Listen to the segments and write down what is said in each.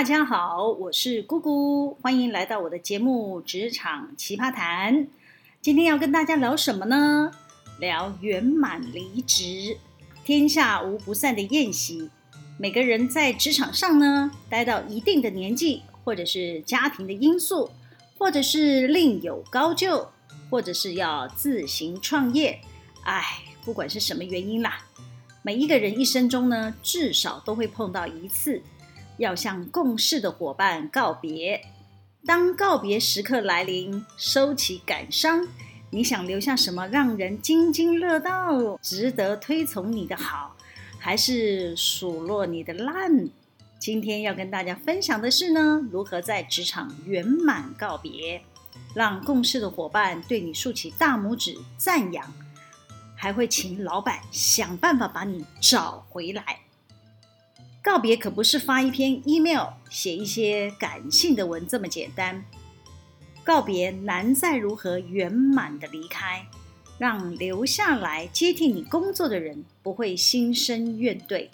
大家好，我是姑姑，欢迎来到我的节目《职场奇葩谈》。今天要跟大家聊什么呢？聊圆满离职。天下无不散的宴席，每个人在职场上呢，待到一定的年纪，或者是家庭的因素，或者是另有高就，或者是要自行创业，哎，不管是什么原因啦，每一个人一生中呢，至少都会碰到一次。要向共事的伙伴告别。当告别时刻来临，收起感伤，你想留下什么让人津津乐道、值得推崇你的好，还是数落你的烂？今天要跟大家分享的是呢，如何在职场圆满告别，让共事的伙伴对你竖起大拇指赞扬，还会请老板想办法把你找回来。告别可不是发一篇 email、写一些感性的文这么简单。告别难在如何圆满的离开，让留下来接替你工作的人不会心生怨怼。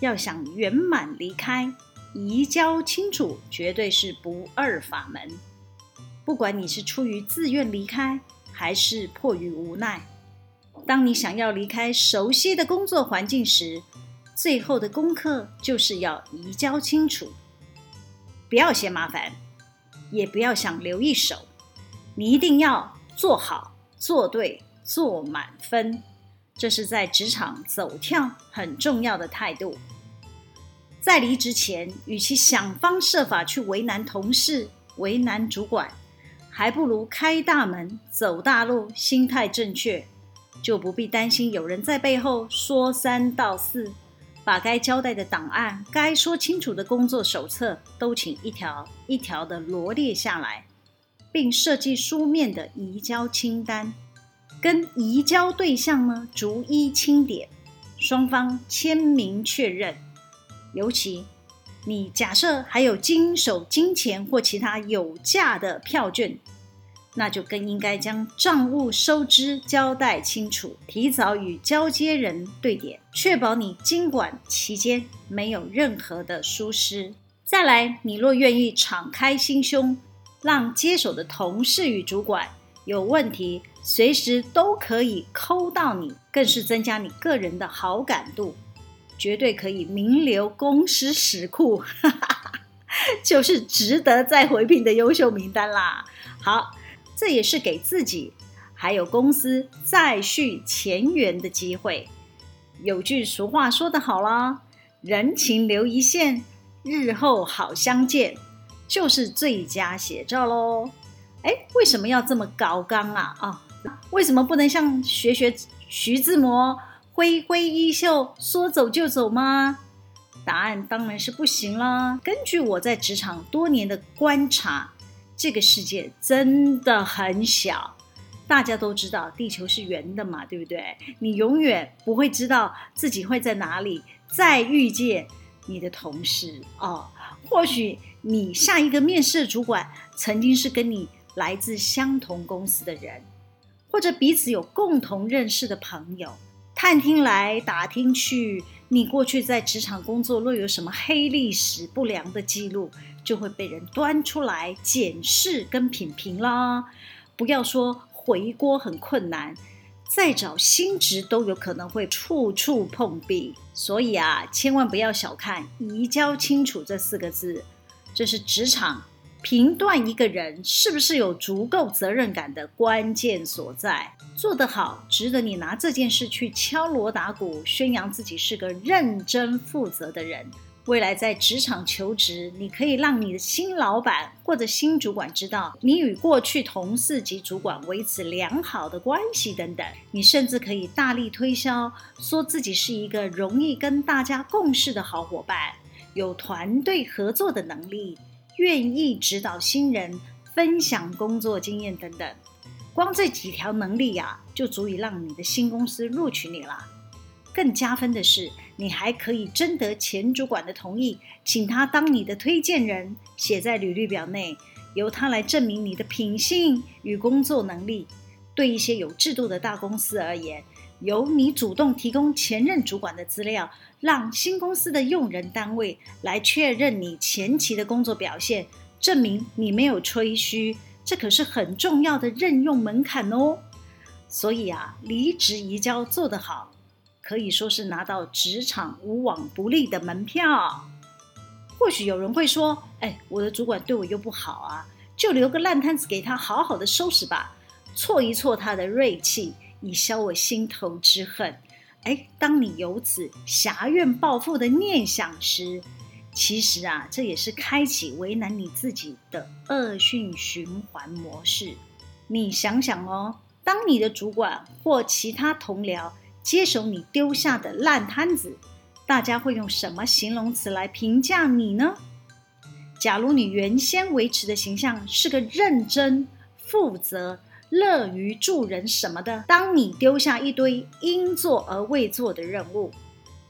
要想圆满离开，移交清楚绝对是不二法门。不管你是出于自愿离开，还是迫于无奈，当你想要离开熟悉的工作环境时，最后的功课就是要移交清楚，不要嫌麻烦，也不要想留一手，你一定要做好、做对、做满分，这是在职场走跳很重要的态度。在离职前，与其想方设法去为难同事、为难主管，还不如开大门、走大路，心态正确，就不必担心有人在背后说三道四。把该交代的档案、该说清楚的工作手册，都请一条一条的罗列下来，并设计书面的移交清单，跟移交对象呢逐一清点，双方签名确认。尤其你假设还有经手金钱或其他有价的票券。那就更应该将账务收支交代清楚，提早与交接人对点，确保你经管期间没有任何的疏失。再来，你若愿意敞开心胸，让接手的同事与主管有问题，随时都可以抠到你，更是增加你个人的好感度，绝对可以名留公司史库，就是值得再回聘的优秀名单啦。好。这也是给自己还有公司再续前缘的机会。有句俗话说得好啦，人情留一线，日后好相见，就是最佳写照喽。哎，为什么要这么高纲啊？啊，为什么不能像学学徐志摩，挥挥衣袖，说走就走吗？答案当然是不行啦。根据我在职场多年的观察。这个世界真的很小，大家都知道地球是圆的嘛，对不对？你永远不会知道自己会在哪里再遇见你的同事哦。或许你下一个面试的主管曾经是跟你来自相同公司的人，或者彼此有共同认识的朋友。探听来打听去，你过去在职场工作若有什么黑历史、不良的记录，就会被人端出来检视跟品评啦。不要说回锅很困难，再找新职都有可能会处处碰壁。所以啊，千万不要小看“移交清楚”这四个字，这是职场评断一个人是不是有足够责任感的关键所在。做得好，值得你拿这件事去敲锣打鼓，宣扬自己是个认真负责的人。未来在职场求职，你可以让你的新老板或者新主管知道你与过去同事及主管维持良好的关系等等。你甚至可以大力推销，说自己是一个容易跟大家共事的好伙伴，有团队合作的能力，愿意指导新人，分享工作经验等等。光这几条能力呀、就足以让你的新公司录取你了。更加分的是，你还可以征得前主管的同意，请他当你的推荐人，写在履历表内，由他来证明你的品性与工作能力。对一些有制度的大公司而言，由你主动提供前任主管的资料，让新公司的用人单位来确认你前期的工作表现，证明你没有吹嘘，这可是很重要的任用门槛哦。所以啊，离职移交做得好，可以说是拿到职场无往不利的门票。或许有人会说：“哎，我的主管对我又不好啊，就留个烂摊子给他好好的收拾吧，挫一挫他的锐气，以消我心头之恨。”哎，当你有此侠怨报复的念想时，其实啊，这也是开启为难你自己的恶性循环模式。你想想哦，当你的主管或其他同僚接手你丢下的烂摊子。大家会用什么形容词来评价你呢？假如你原先维持的形象是个认真、负责、乐于助人什么的，当你丢下一堆应做而未做的任务，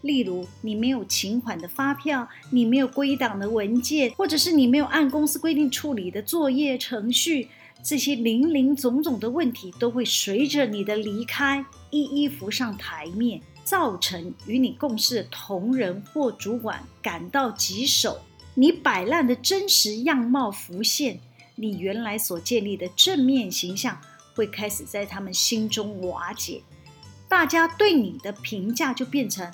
例如你没有请款的发票，你没有归档的文件，或者是你没有按公司规定处理的作业程序，这些零零总总的问题都会随着你的离开一一浮上台面。造成与你共事的同仁或主管感到棘手，你摆烂的真实样貌浮现，你原来所建立的正面形象会开始在他们心中瓦解，大家对你的评价就变成：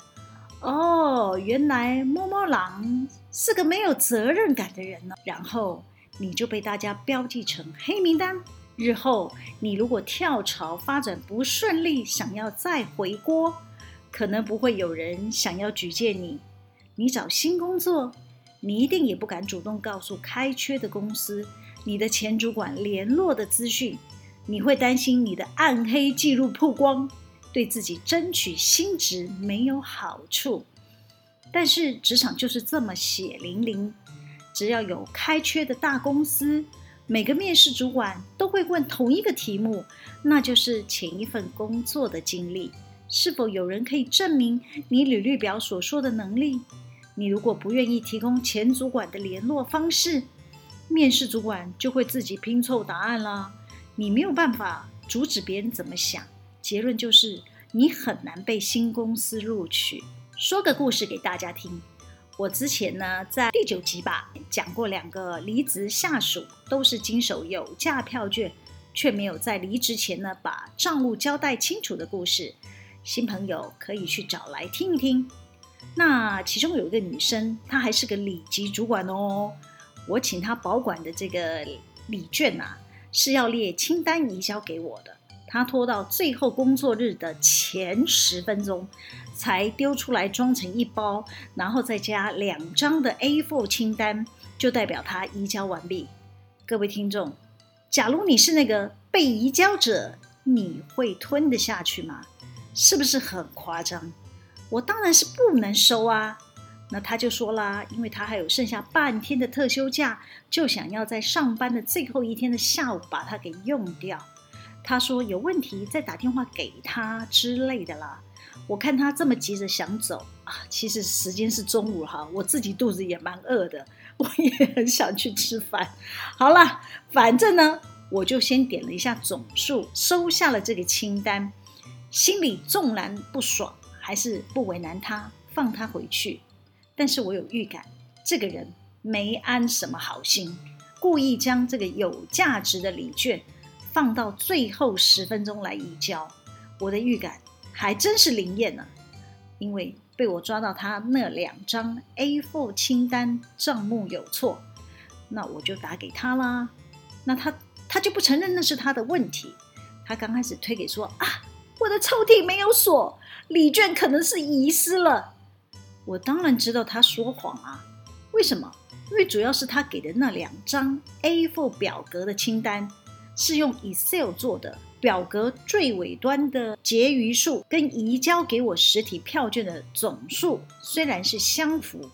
哦，原来摸摸狼是个没有责任感的人呢。然后你就被大家标记成黑名单。日后你如果跳槽发展不顺利，想要再回锅。可能不会有人想要举荐你，你找新工作，你一定也不敢主动告诉开缺的公司你的前主管联络的资讯，你会担心你的暗黑记录曝光，对自己争取新职没有好处。但是职场就是这么血淋淋，只要有开缺的大公司，每个面试主管都会问同一个题目，那就是前一份工作的经历。是否有人可以证明你履历表所说的能力？你如果不愿意提供前主管的联络方式，面试主管就会自己拼凑答案了。你没有办法阻止别人怎么想，结论就是你很难被新公司录取。说个故事给大家听。我之前呢，在第九集吧讲过两个离职下属都是经手有价票券，却没有在离职前呢把账务交代清楚的故事。新朋友可以去找来听一听。那其中有一个女生，她还是个里级主管哦。我请她保管的这个礼券啊，是要列清单移交给我的。他拖到最后工作日的前十分钟，才丢出来装成一包，然后再加两张的 A4 清单，就代表他移交完毕。各位听众，假如你是那个被移交者，你会吞得下去吗？是不是很夸张？我当然是不能收啊。那他就说啦，因为他还有剩下半天的特休假，就想要在上班的最后一天的下午把它给用掉。他说有问题再打电话给他之类的啦。我看他这么急着想走啊，其实时间是中午哈，我自己肚子也蛮饿的，我也很想去吃饭。好了，反正呢，我就先点了一下总数，收下了这个清单。心里纵然不爽，还是不为难他，放他回去。但是我有预感，这个人没安什么好心，故意将这个有价值的礼券放到最后十分钟来移交。我的预感还真是灵验呢，因为被我抓到他那两张 A4 清单账目有错，那我就打给他啦。那他他就不承认那是他的问题，他刚开始推给说啊。我的抽屉没有锁，礼券可能是遗失了。我当然知道他说谎啊，为什么？因为主要是他给的那两张 A4 表格的清单是用 Excel 做的，表格最尾端的结余数跟移交给我实体票券的总数虽然是相符，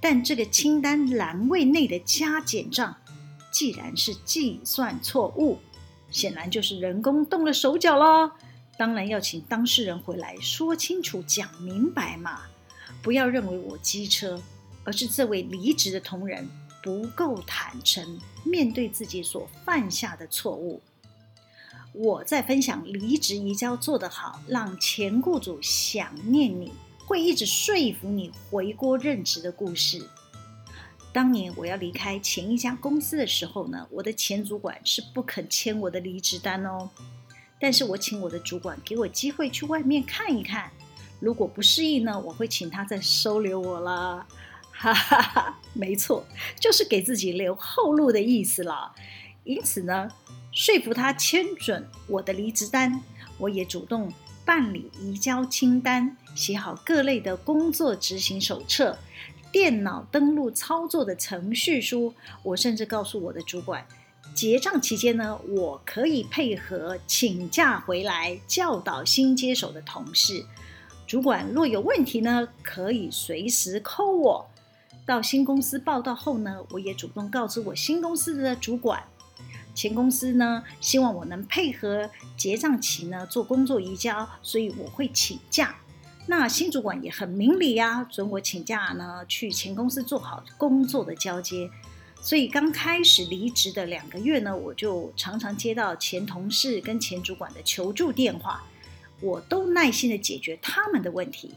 但这个清单栏位内的加减账既然是计算错误，显然就是人工动了手脚喽。当然要请当事人回来说清楚、讲明白嘛！不要认为我机车，而是这位离职的同仁不够坦诚，面对自己所犯下的错误。我在分享离职移交做得好，让前雇主想念你，会一直说服你回锅任职的故事。当年我要离开前一家公司的时候呢，我的前主管是不肯签我的离职单哦。但是我请我的主管给我机会去外面看一看，如果不适应呢，我会请他再收留我了。哈哈哈，没错，就是给自己留后路的意思了。因此呢，说服他签准我的离职单，我也主动办理移交清单，写好各类的工作执行手册、电脑登录操作的程序书。我甚至告诉我的主管，结账期间呢，我可以配合请假回来教导新接手的同事。主管若有问题呢，可以随时 call 我。到新公司报到后呢，我也主动告知我新公司的主管。前公司呢，希望我能配合结账期呢做工作移交，所以我会请假。那新主管也很明理呀，准我请假呢去前公司做好工作的交接。所以刚开始离职的两个月呢，我就常常接到前同事跟前主管的求助电话，我都耐心的解决他们的问题。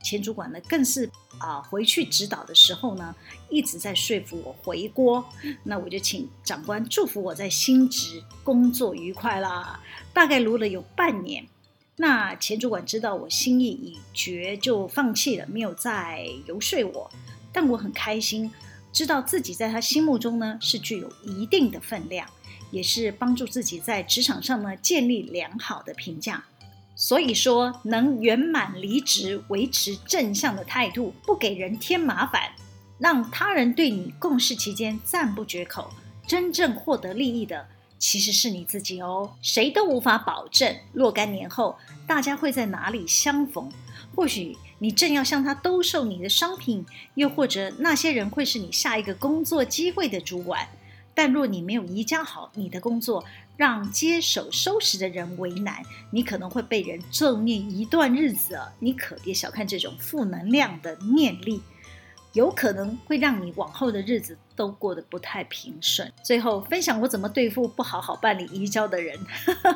前主管呢，更是啊，回去指导的时候呢，一直在说服我回锅。那我就请长官祝福我在新职工作愉快啦。大概卢了有半年，那前主管知道我心意已决，就放弃了，没有再游说我。但我很开心，知道自己在他心目中呢是具有一定的分量，也是帮助自己在职场上呢建立良好的评价。所以说，能圆满离职，维持正向的态度，不给人添麻烦，让他人对你共事期间赞不绝口，真正获得利益的其实是你自己哦。谁都无法保证若干年后大家会在哪里相逢，或许你正要向他兜售你的商品，又或者那些人会是你下一个工作机会的主管。但若你没有移交好你的工作，让接手收拾的人为难，你可能会被人咒念一段日子啊！你可别小看这种负能量的念力，有可能会让你往后的日子都过得不太平顺。最后分享我怎么对付不好好办理移交的人。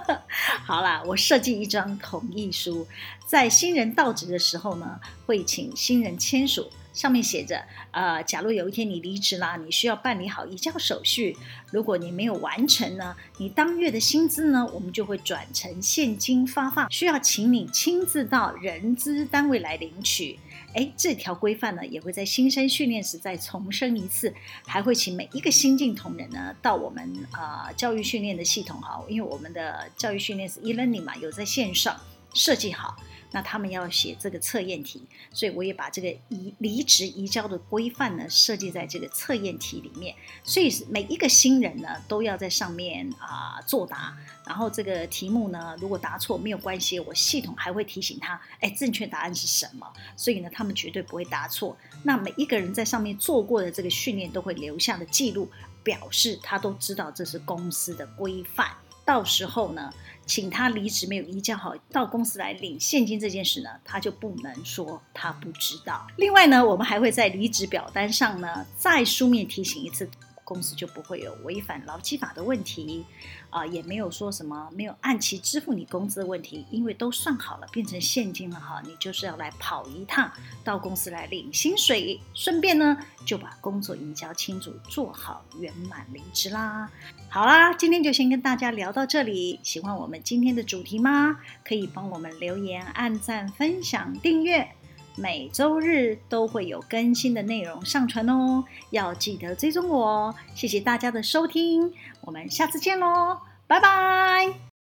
好啦，我设计一张同意书，在新人到职的时候呢，会请新人签署。上面写着，呃，假如有一天你离职啦，你需要办理好移交手续。如果你没有完成呢，你当月的薪资呢，我们就会转成现金发放，需要请你亲自到人资单位来领取。诶，这条规范呢，也会在新生训练时再重申一次，还会请每一个新进同仁呢，到我们啊、呃、教育训练的系统哈，因为我们的教育训练是 e-learning 嘛，有在线上设计好。那他们要写这个测验题，所以我也把这个移离职移交的规范呢设计在这个测验题里面，所以每一个新人呢都要在上面啊、作答，然后这个题目呢如果答错没有关系，我系统还会提醒他，哎，正确答案是什么？所以呢他们绝对不会答错。那每一个人在上面做过的这个训练都会留下的记录，表示他都知道这是公司的规范。到时候呢，请他离职没有移交好到公司来领现金这件事呢，他就不能说他不知道。另外呢，我们还会在离职表单上呢再书面提醒一次。公司就不会有违反劳基法的问题，啊、呃，也没有说什么没有按期支付你工资的问题，因为都算好了，变成现金了哈，你就是要来跑一趟到公司来领薪水，顺便呢就把工作移交清楚，做好圆满离职啦。好啦，今天就先跟大家聊到这里，喜欢我们今天的主题吗？可以帮我们留言、按赞、分享、订阅。每周日都会有更新的内容上传哦，要记得追踪我哦。谢谢大家的收听，我们下次见喽，拜拜。